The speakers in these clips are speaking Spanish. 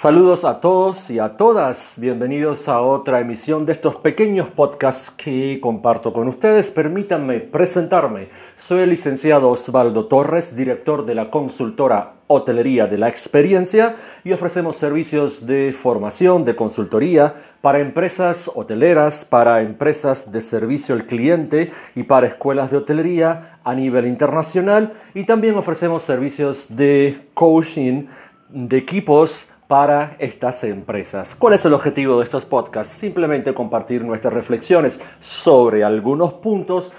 Saludos a todos y a todas. Bienvenidos a otra emisión de estos pequeños podcasts que comparto con ustedes. Permítanme presentarme. Soy el licenciado Osvaldo Torres, director de la consultora Hotelería de la Experiencia y ofrecemos servicios de formación, de consultoría para empresas hoteleras, para empresas de servicio al cliente y para escuelas de hotelería a nivel internacional y también ofrecemos servicios de coaching de equipos para estas empresas. ¿Cuál es el objetivo de estos podcasts? Simplemente compartir nuestras reflexiones sobre algunos puntos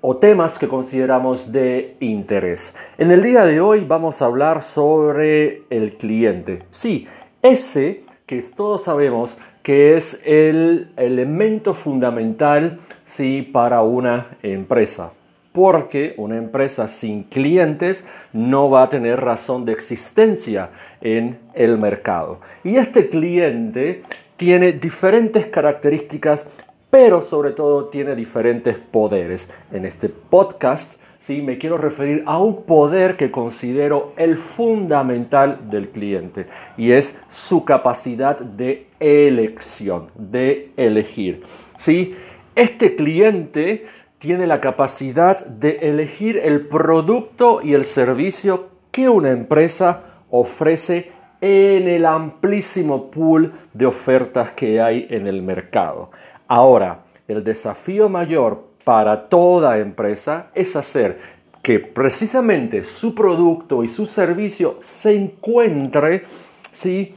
o temas que consideramos de interés. En el día de hoy vamos a hablar sobre el cliente. Sí, ese que todos sabemos que es el elemento fundamental sí, para una empresa porque una empresa sin clientes no va a tener razón de existencia en el mercado. Y este cliente tiene diferentes características, pero sobre todo tiene diferentes poderes. En este podcast ¿sí? me quiero referir a un poder que considero el fundamental del cliente y es su capacidad de elección, de elegir. ¿sí? Este cliente tiene la capacidad de elegir el producto y el servicio que una empresa ofrece en el amplísimo pool de ofertas que hay en el mercado. Ahora, el desafío mayor para toda empresa es hacer que precisamente su producto y su servicio se encuentre ¿sí?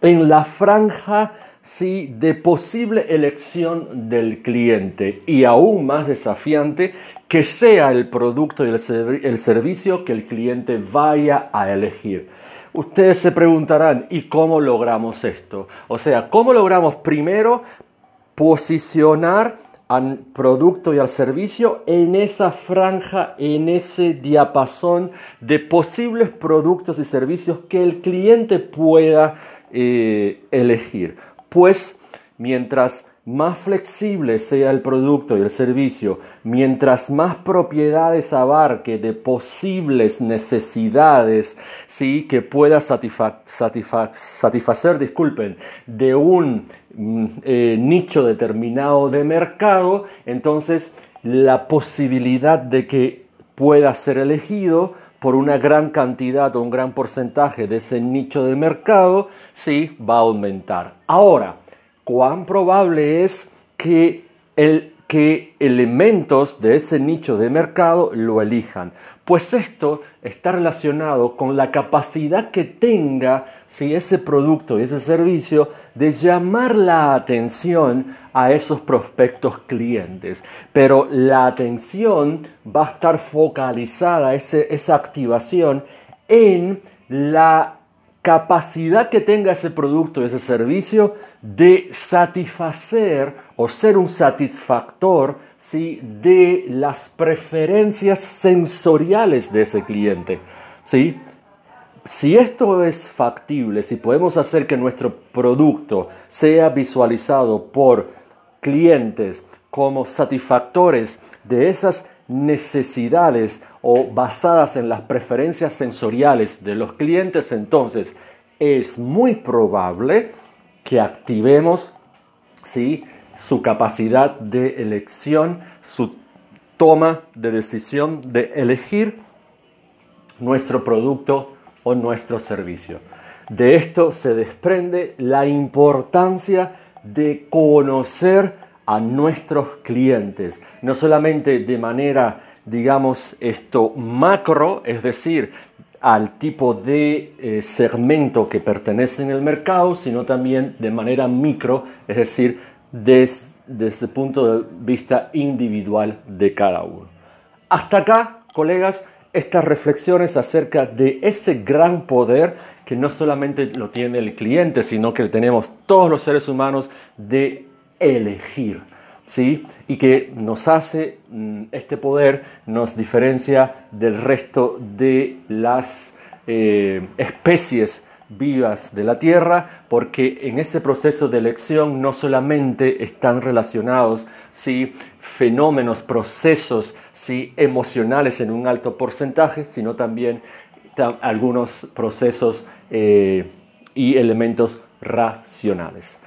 en la franja ¿sí? de posible elección del cliente y aún más desafiante que sea el producto y el, servicio que el cliente vaya a elegir. Ustedes se preguntarán, ¿y cómo logramos esto? O sea, ¿cómo logramos primero posicionar al producto y al servicio en esa franja, en ese diapasón de posibles productos y servicios que el cliente pueda eh, elegir? Pues mientras más flexible sea el producto y el servicio, mientras más propiedades abarque de posibles necesidades ¿sí? que pueda satisfacer, disculpen, de un mm, eh, nicho determinado de mercado, entonces la posibilidad de que pueda ser elegido por una gran cantidad o un gran porcentaje de ese nicho de mercado, sí va a aumentar. Ahora, ¿cuán probable es que, el, que elementos de ese nicho de mercado lo elijan? Pues esto está relacionado con la capacidad que tenga si ese producto y ese servicio de llamar la atención a esos prospectos clientes. Pero la atención va a estar focalizada, esa activación, en la capacidad que tenga ese producto ese servicio de satisfacer o ser un satisfactor ¿sí? de las preferencias sensoriales de ese cliente. ¿sí? Si esto es factible, si podemos hacer que nuestro producto sea visualizado por clientes como satisfactores de esas necesidades o basadas en las preferencias sensoriales de los clientes, entonces es muy probable que activemos ¿sí? su capacidad de elección, su toma de decisión de elegir nuestro producto o nuestro servicio. De esto se desprende la importancia de conocer a nuestros clientes, no solamente de manera, digamos, esto macro, es decir, al tipo de eh, segmento que pertenece en el mercado, sino también de manera micro, es decir, desde, desde el punto de vista individual de cada uno. Hasta acá, colegas, estas reflexiones acerca de ese gran poder que no solamente lo tiene el cliente, sino que tenemos todos los seres humanos de elegir. ¿Sí? Y que nos hace, mm, este poder nos diferencia del resto de las eh, especies vivas de la Tierra, porque en ese proceso de elección no solamente están relacionados ¿sí? fenómenos, procesos ¿sí? emocionales en un alto porcentaje, sino también algunos procesos eh, y elementos racionales.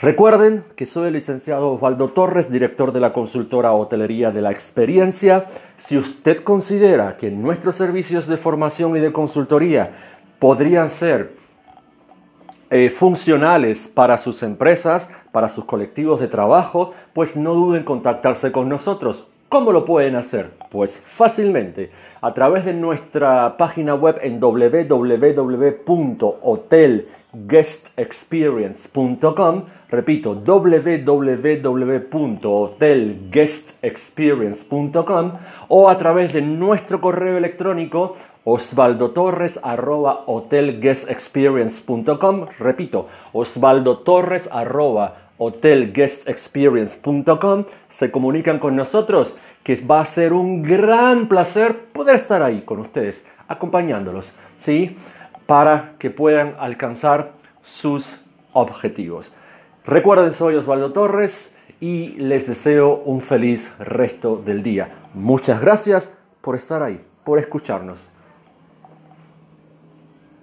Recuerden que soy el licenciado Osvaldo Torres, director de la consultora Hotelería de la Experiencia. Si usted considera que nuestros servicios de formación y de consultoría podrían ser eh, funcionales para sus empresas, para sus colectivos de trabajo, pues no duden en contactarse con nosotros. ¿Cómo lo pueden hacer? Pues fácilmente a través de nuestra página web en www.hotelguestexperience.com. Repito, www.hotelguestexperience.com o a través de nuestro correo electrónico osvaldotorres.hotelguestexperience.com. Repito, osvaldotorres.hotelguestexperience.com. Se comunican con nosotros que va a ser un gran placer poder estar ahí con ustedes, acompañándolos, ¿sí? Para que puedan alcanzar sus objetivos. Recuerden, soy Osvaldo Torres y les deseo un feliz resto del día. Muchas gracias por estar ahí, por escucharnos.